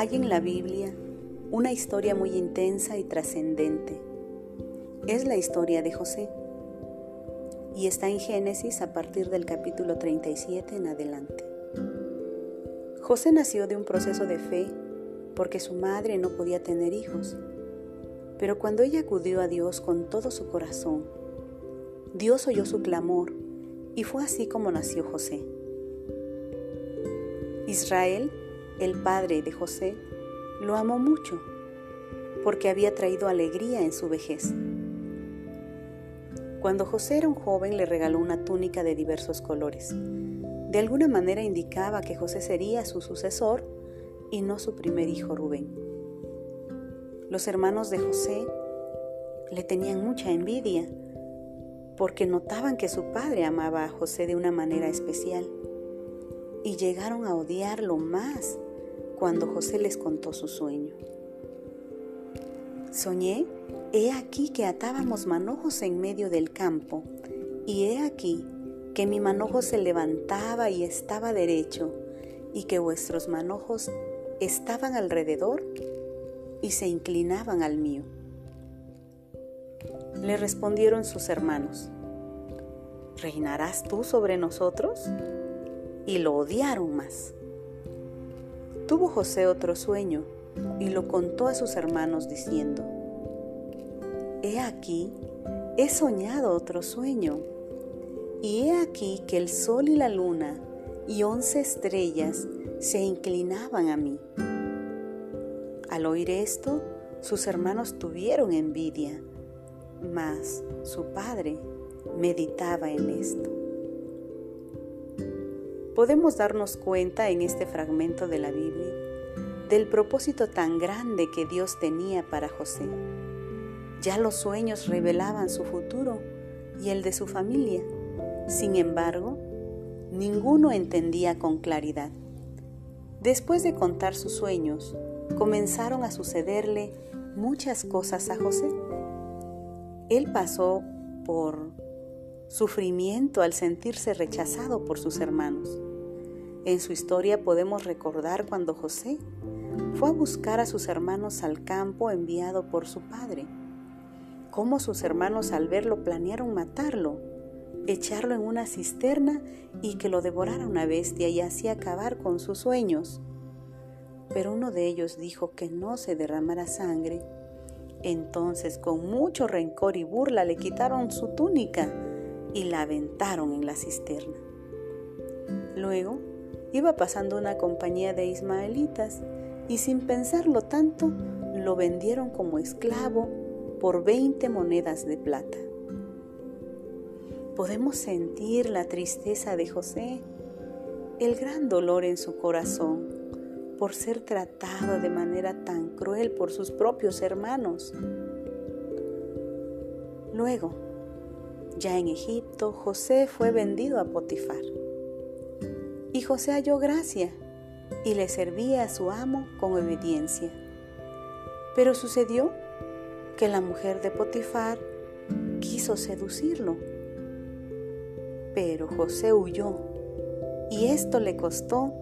Hay en la Biblia una historia muy intensa y trascendente. Es la historia de José y está en Génesis a partir del capítulo 37 en adelante. José nació de un proceso de fe porque su madre no podía tener hijos, pero cuando ella acudió a Dios con todo su corazón, Dios oyó su clamor y fue así como nació José. Israel, el padre de José, lo amó mucho porque había traído alegría en su vejez. Cuando José era un joven le regaló una túnica de diversos colores. De alguna manera indicaba que José sería su sucesor y no su primer hijo Rubén. Los hermanos de José le tenían mucha envidia porque notaban que su padre amaba a José de una manera especial y llegaron a odiarlo más cuando José les contó su sueño. Soñé, he aquí que atábamos manojos en medio del campo, y he aquí que mi manojo se levantaba y estaba derecho, y que vuestros manojos estaban alrededor y se inclinaban al mío. Le respondieron sus hermanos, ¿reinarás tú sobre nosotros? Y lo odiaron más. Tuvo José otro sueño y lo contó a sus hermanos diciendo, He aquí, he soñado otro sueño, y he aquí que el sol y la luna y once estrellas se inclinaban a mí. Al oír esto, sus hermanos tuvieron envidia, mas su padre meditaba en esto. Podemos darnos cuenta en este fragmento de la Biblia del propósito tan grande que Dios tenía para José. Ya los sueños revelaban su futuro y el de su familia. Sin embargo, ninguno entendía con claridad. Después de contar sus sueños, comenzaron a sucederle muchas cosas a José. Él pasó por sufrimiento al sentirse rechazado por sus hermanos. En su historia podemos recordar cuando José fue a buscar a sus hermanos al campo enviado por su padre. Cómo sus hermanos al verlo planearon matarlo, echarlo en una cisterna y que lo devorara una bestia y así acabar con sus sueños. Pero uno de ellos dijo que no se derramara sangre. Entonces con mucho rencor y burla le quitaron su túnica y la aventaron en la cisterna. Luego iba pasando una compañía de ismaelitas y sin pensarlo tanto lo vendieron como esclavo por 20 monedas de plata. Podemos sentir la tristeza de José, el gran dolor en su corazón por ser tratado de manera tan cruel por sus propios hermanos. Luego, ya en Egipto, José fue vendido a Potifar. Y José halló gracia y le servía a su amo con obediencia. Pero sucedió que la mujer de Potifar quiso seducirlo. Pero José huyó y esto le costó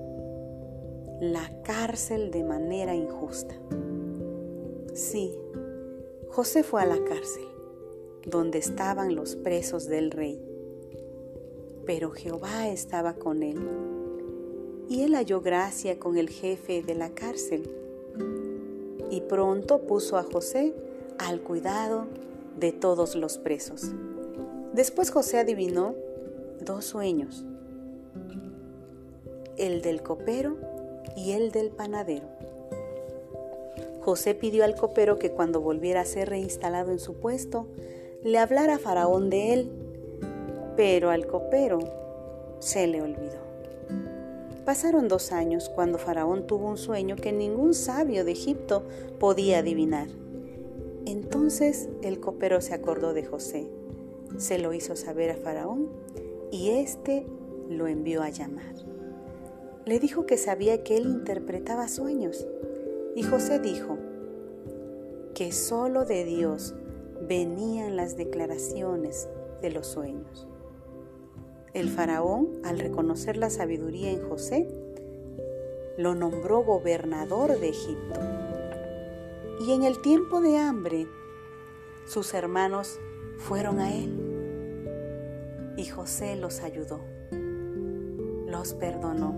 la cárcel de manera injusta. Sí, José fue a la cárcel, donde estaban los presos del rey. Pero Jehová estaba con él y él halló gracia con el jefe de la cárcel. Y pronto puso a José al cuidado de todos los presos. Después José adivinó dos sueños, el del copero y el del panadero. José pidió al copero que cuando volviera a ser reinstalado en su puesto, le hablara a Faraón de él, pero al copero se le olvidó. Pasaron dos años cuando Faraón tuvo un sueño que ningún sabio de Egipto podía adivinar. Entonces el copero se acordó de José, se lo hizo saber a Faraón y éste lo envió a llamar. Le dijo que sabía que él interpretaba sueños y José dijo que solo de Dios venían las declaraciones de los sueños. El faraón, al reconocer la sabiduría en José, lo nombró gobernador de Egipto. Y en el tiempo de hambre, sus hermanos fueron a él y José los ayudó, los perdonó.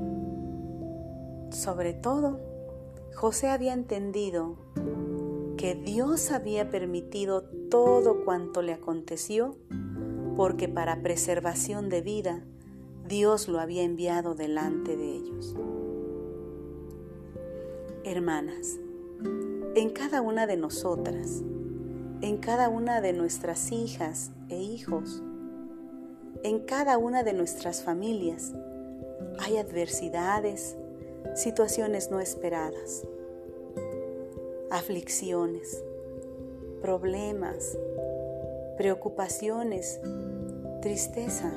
Sobre todo, José había entendido que Dios había permitido todo cuanto le aconteció porque para preservación de vida Dios lo había enviado delante de ellos. Hermanas, en cada una de nosotras, en cada una de nuestras hijas e hijos, en cada una de nuestras familias, hay adversidades, situaciones no esperadas, aflicciones, problemas, preocupaciones, tristeza.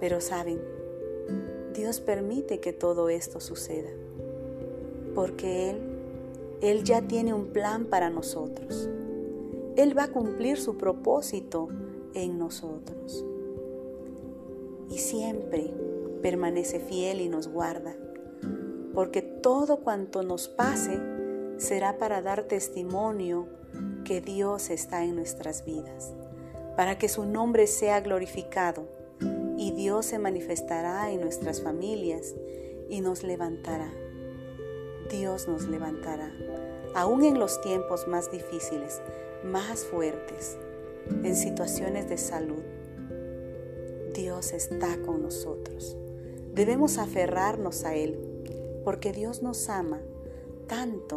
Pero saben, Dios permite que todo esto suceda, porque Él, Él ya tiene un plan para nosotros. Él va a cumplir su propósito en nosotros. Y siempre permanece fiel y nos guarda, porque todo cuanto nos pase será para dar testimonio que Dios está en nuestras vidas, para que su nombre sea glorificado y Dios se manifestará en nuestras familias y nos levantará. Dios nos levantará, aún en los tiempos más difíciles, más fuertes, en situaciones de salud. Dios está con nosotros. Debemos aferrarnos a Él, porque Dios nos ama tanto,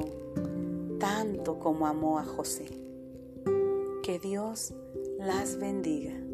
tanto como amó a José. Que Dios las bendiga.